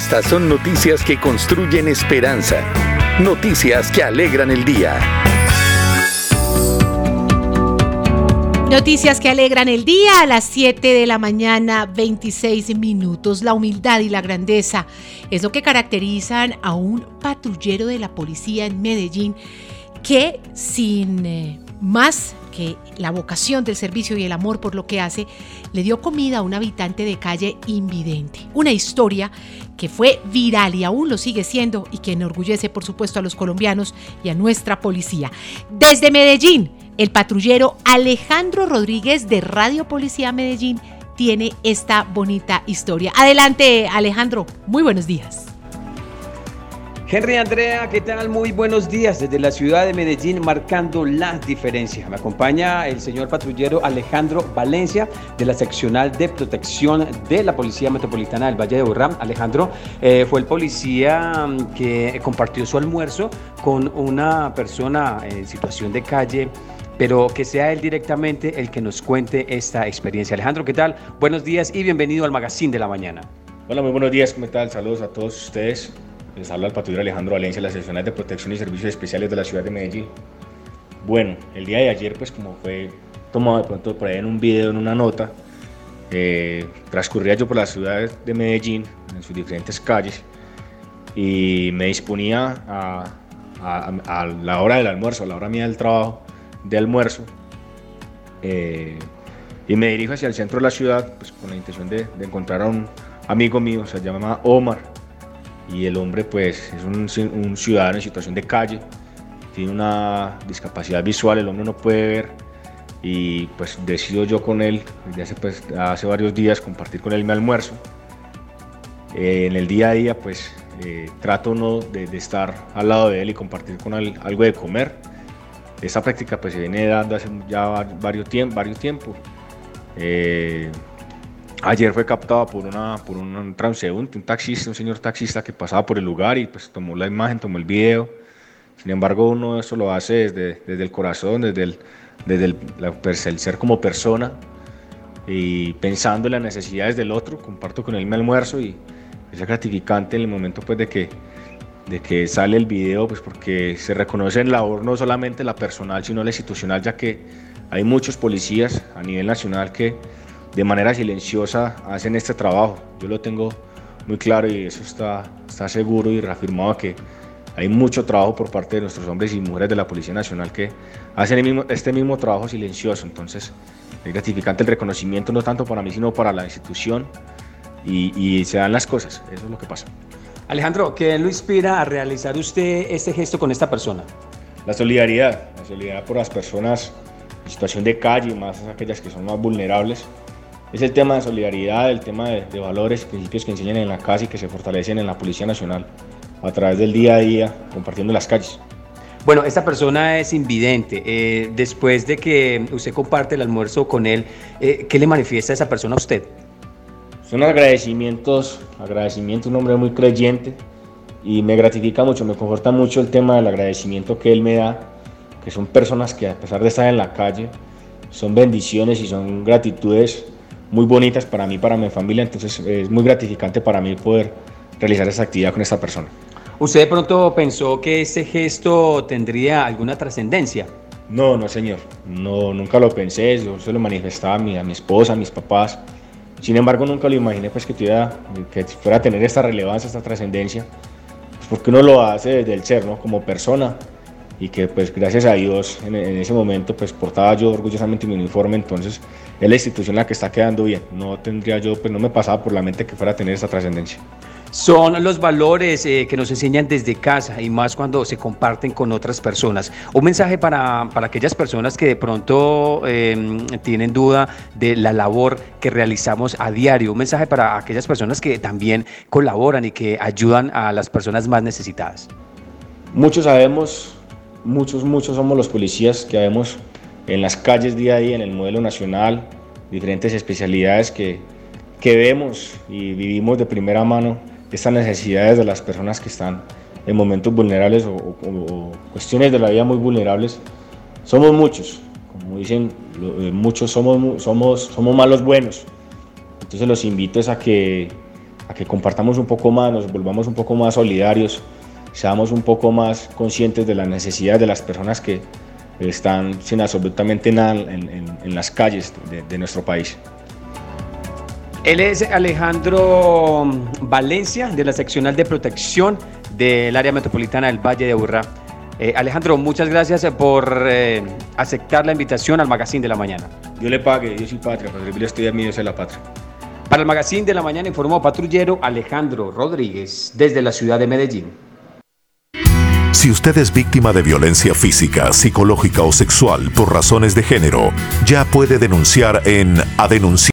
Estas son noticias que construyen esperanza. Noticias que alegran el día. Noticias que alegran el día a las 7 de la mañana, 26 minutos. La humildad y la grandeza es lo que caracterizan a un patrullero de la policía en Medellín que sin eh, más que la vocación del servicio y el amor por lo que hace, le dio comida a un habitante de calle invidente. Una historia que fue viral y aún lo sigue siendo y que enorgullece por supuesto a los colombianos y a nuestra policía. Desde Medellín, el patrullero Alejandro Rodríguez de Radio Policía Medellín tiene esta bonita historia. Adelante Alejandro, muy buenos días. Henry Andrea, ¿qué tal? Muy buenos días desde la ciudad de Medellín, marcando la diferencia. Me acompaña el señor patrullero Alejandro Valencia de la seccional de protección de la Policía Metropolitana del Valle de Urram. Alejandro eh, fue el policía mm, que compartió su almuerzo con una persona en situación de calle pero que sea él directamente el que nos cuente esta experiencia. Alejandro, ¿qué tal? Buenos días y bienvenido al Magazine de la Mañana. Hola, muy buenos días, ¿cómo tal? Saludos a todos ustedes. Les habla el patrullero Alejandro Valencia, las secciones de protección y servicios especiales de la ciudad de Medellín. Bueno, el día de ayer, pues como fue tomado de pronto por ahí en un video, en una nota, eh, transcurría yo por la ciudad de Medellín, en sus diferentes calles, y me disponía a, a, la hora del almuerzo, a la hora mía del trabajo, de almuerzo, eh, y me dirijo hacia el centro de la ciudad, pues con la intención de, de encontrar a un amigo mío, se llama Omar, y el hombre pues es un, ciudadano en situación de calle, tiene una discapacidad visual, el hombre no puede ver y pues decido yo con él, desde hace, pues, hace varios días, compartir con él mi almuerzo. Eh, en el día a día pues eh, trato no de, estar al lado de él y compartir con él algo de comer. Esta práctica pues se viene dando hace ya varios, tiempo, varios tiempos. Eh, Ayer fue captado por, una, por un transeúnte, un taxista, un señor taxista que pasaba por el lugar y pues tomó la imagen, tomó el video. Sin embargo, uno eso lo hace desde, desde el corazón, desde, el, desde el, pues, el, ser como persona y pensando en las necesidades del otro. Comparto con él mi almuerzo y es gratificante en el momento pues de que, de que sale el video, pues porque se reconoce en labor no solamente la personal, sino la institucional, ya que hay muchos policías a nivel nacional que de manera silenciosa hacen este trabajo. Yo lo tengo muy claro y eso está, está seguro y reafirmado que hay mucho trabajo por parte de nuestros hombres y mujeres de la Policía Nacional que hacen mismo, este mismo trabajo silencioso. Entonces es gratificante el reconocimiento no tanto para mí sino para la institución y, y se dan las cosas. Eso es lo que pasa. Alejandro, ¿qué lo inspira a realizar usted este gesto con esta persona? La solidaridad, la solidaridad por las personas en situación de calle, más aquellas que son más vulnerables es el tema de solidaridad, el tema de, valores, principios que enseñan en la casa y que se fortalecen en la Policía Nacional a través del día a día, compartiendo las calles. Bueno, esta persona es invidente. Eh, después de que usted comparte el almuerzo con él, eh, ¿qué le manifiesta esa persona a usted? Son agradecimientos, agradecimiento, un hombre muy creyente y me gratifica mucho, me conforta mucho el tema del agradecimiento que él me da, que son personas que a pesar de estar en la calle, son bendiciones y son gratitudes muy bonitas para mí, para mi familia, entonces es muy gratificante para mí poder realizar esa actividad con esta persona. ¿Usted de pronto pensó que ese gesto tendría alguna trascendencia? No, no señor, no, nunca lo pensé, yo se lo manifestaba a mi, a mi esposa, a mis papás, sin embargo nunca lo imaginé pues que, tuviera, que fuera a tener esta relevancia, esta trascendencia, pues porque uno lo hace desde el ser, ¿no? como persona, y que pues gracias a Dios en, ese momento pues portaba yo orgullosamente mi uniforme, entonces es la institución la que está quedando bien, no tendría yo, pues no me pasaba por la mente que fuera a tener esa trascendencia. Son los valores eh, que nos enseñan desde casa y más cuando se comparten con otras personas. Un mensaje para, para aquellas personas que de pronto em, tienen duda de la labor que realizamos a diario. Un mensaje para aquellas personas que también colaboran y que ayudan a las personas más necesitadas. Muchos sabemos muchos, muchos somos los policías que vemos en las calles día a día, en el modelo nacional, diferentes especialidades que, que vemos y vivimos de primera mano estas necesidades de las personas que están en momentos vulnerables o, cuestiones de la vida muy vulnerables. Somos muchos, como dicen, eh, muchos somos, somos, somos malos buenos. Entonces los invito a que, a que compartamos un poco más, nos volvamos un poco más solidarios, seamos un poco más conscientes de las necesidades de las personas que están sin absolutamente nada en, las calles de, nuestro país. Él es Alejandro Valencia, de la seccional de protección del área metropolitana del Valle de Aburrá. Eh, Alejandro, muchas gracias por eh, aceptar la invitación al Magazine de la Mañana. Yo le pague, yo soy patria, para servirle estoy a mí, yo soy la patria. Para el Magazine de la Mañana informó patrullero Alejandro Rodríguez desde la ciudad de Medellín. Si usted es víctima de violencia física, psicológica o sexual por razones de género, ya puede denunciar en A Denunciar